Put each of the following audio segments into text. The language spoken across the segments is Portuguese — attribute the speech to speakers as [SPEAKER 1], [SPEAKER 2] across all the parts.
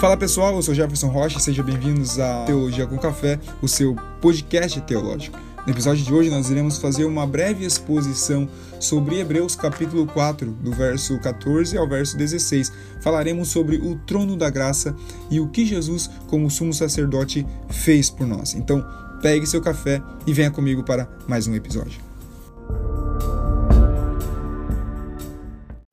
[SPEAKER 1] Fala pessoal, eu sou Jefferson Rocha, sejam bem-vindos a Teologia com Café, o seu podcast teológico. No episódio de hoje nós iremos fazer uma breve exposição sobre Hebreus capítulo 4, do verso 14 ao verso 16. Falaremos sobre o trono da graça e o que Jesus, como sumo sacerdote, fez por nós. Então, pegue seu café e venha comigo para mais um episódio.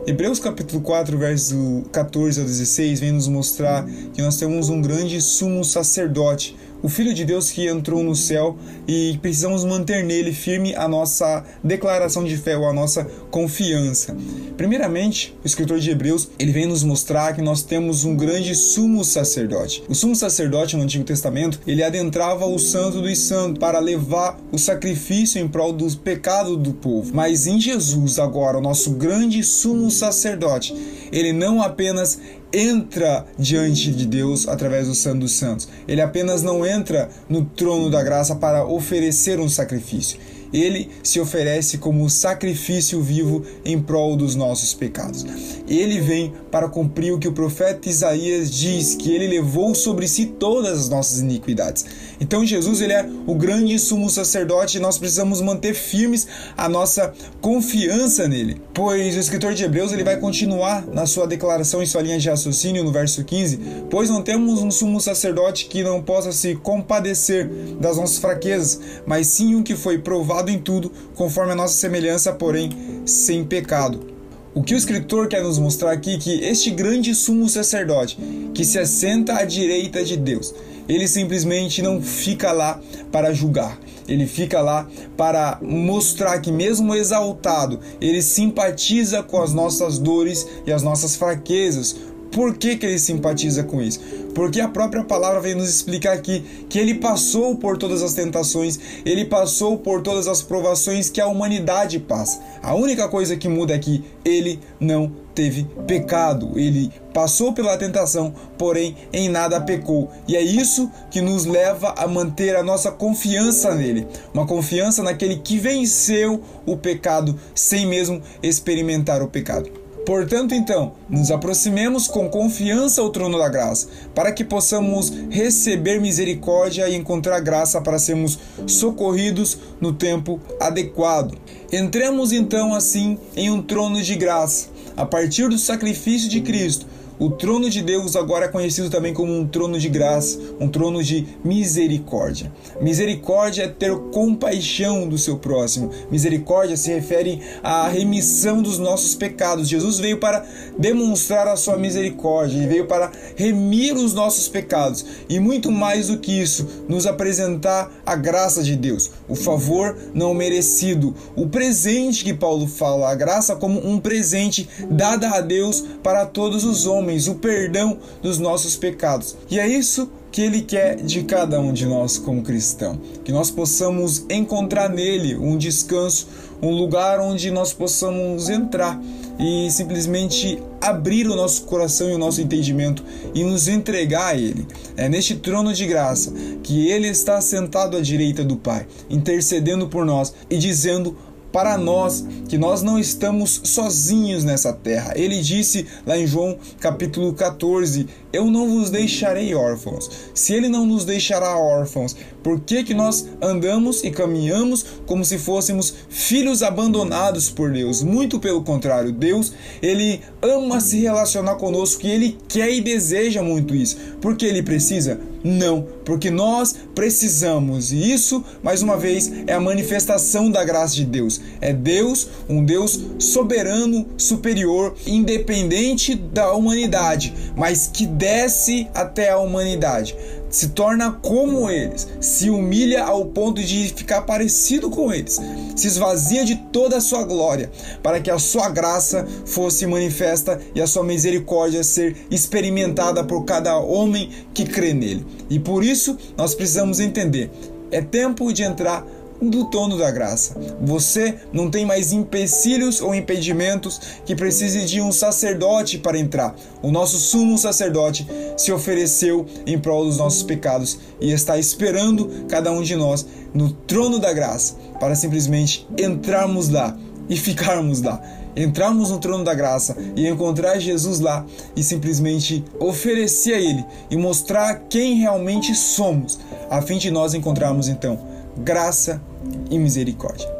[SPEAKER 1] Hebreus capítulo 4, verso 14 ao 16 vem nos mostrar que nós temos um grande sumo sacerdote, o Filho de Deus que entrou no céu e precisamos manter nele firme a nossa declaração de fé ou a nossa confiança. Primeiramente, o escritor de Hebreus ele vem nos mostrar que nós temos um grande sumo sacerdote. O sumo sacerdote no Antigo Testamento ele adentrava o Santo dos Santos para levar o sacrifício em prol do pecado do povo. Mas em Jesus agora, o nosso grande sumo sacerdote, ele não apenas entra diante de Deus através do Santo dos Santos. Ele apenas não entra no trono da graça para oferecer um sacrifício ele se oferece como sacrifício vivo em prol dos nossos pecados. Ele vem para cumprir o que o profeta Isaías diz, que ele levou sobre si todas as nossas iniquidades. Então Jesus ele é o grande sumo sacerdote e nós precisamos manter firmes a nossa confiança nele. Pois o escritor de Hebreus ele vai continuar na sua declaração em sua linha de raciocínio no verso 15, pois não temos um sumo sacerdote que não possa se compadecer das nossas fraquezas, mas sim um que foi provado em tudo, conforme a nossa semelhança, porém sem pecado. O que o escritor quer nos mostrar aqui é que este grande sumo sacerdote, que se assenta à direita de Deus, ele simplesmente não fica lá para julgar. Ele fica lá para mostrar que, mesmo exaltado, ele simpatiza com as nossas dores e as nossas fraquezas, por que, que ele simpatiza com isso? Porque a própria palavra vem nos explicar aqui que ele passou por todas as tentações, ele passou por todas as provações que a humanidade passa. A única coisa que muda é que ele não teve pecado, ele passou pela tentação, porém em nada pecou. E é isso que nos leva a manter a nossa confiança nele, uma confiança naquele que venceu o pecado sem mesmo experimentar o pecado. Portanto, então, nos aproximemos com confiança ao trono da graça, para que possamos receber misericórdia e encontrar graça para sermos socorridos no tempo adequado. Entremos então assim em um trono de graça, a partir do sacrifício de Cristo o trono de Deus agora é conhecido também como um trono de graça, um trono de misericórdia. Misericórdia é ter compaixão do seu próximo. Misericórdia se refere à remissão dos nossos pecados. Jesus veio para demonstrar a sua misericórdia, ele veio para remir os nossos pecados e muito mais do que isso, nos apresentar a graça de Deus, o favor não merecido, o presente que Paulo fala, a graça como um presente dada a Deus para todos os homens homens o perdão dos nossos pecados. E é isso que Ele quer de cada um de nós como cristão. Que nós possamos encontrar nele um descanso, um lugar onde nós possamos entrar e simplesmente abrir o nosso coração e o nosso entendimento e nos entregar a Ele. É neste trono de graça que Ele está sentado à direita do Pai, intercedendo por nós e dizendo para nós que nós não estamos sozinhos nessa terra. Ele disse lá em João capítulo 14: Eu não vos deixarei órfãos. Se ele não nos deixará órfãos, por que, que nós andamos e caminhamos como se fôssemos filhos abandonados por Deus? Muito pelo contrário, Deus, ele ama se relacionar conosco e ele quer e deseja muito isso. Porque ele precisa? Não, porque nós precisamos. E isso, mais uma vez, é a manifestação da graça de Deus. É Deus, um Deus soberano, superior, independente da humanidade, mas que desce até a humanidade se torna como eles, se humilha ao ponto de ficar parecido com eles, se esvazia de toda a sua glória, para que a sua graça fosse manifesta e a sua misericórdia ser experimentada por cada homem que crê nele. E por isso nós precisamos entender: é tempo de entrar do trono da graça. Você não tem mais empecilhos ou impedimentos que precise de um sacerdote para entrar. O nosso sumo sacerdote se ofereceu em prol dos nossos pecados e está esperando cada um de nós no trono da graça para simplesmente entrarmos lá e ficarmos lá entrarmos no trono da graça e encontrar Jesus lá e simplesmente oferecer a Ele e mostrar quem realmente somos, a fim de nós encontrarmos então graça e misericórdia.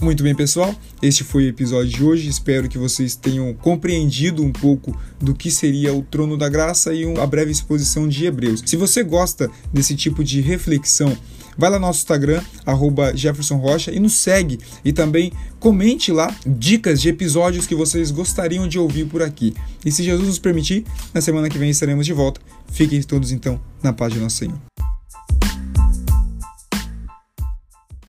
[SPEAKER 1] Muito bem, pessoal. Este foi o episódio de hoje. Espero que vocês tenham compreendido um pouco do que seria o trono da graça e uma breve exposição de Hebreus. Se você gosta desse tipo de reflexão, vai lá no nosso Instagram, Jefferson Rocha, e nos segue. E também comente lá dicas de episódios que vocês gostariam de ouvir por aqui. E se Jesus nos permitir, na semana que vem estaremos de volta. Fiquem todos então na paz de nosso Senhor.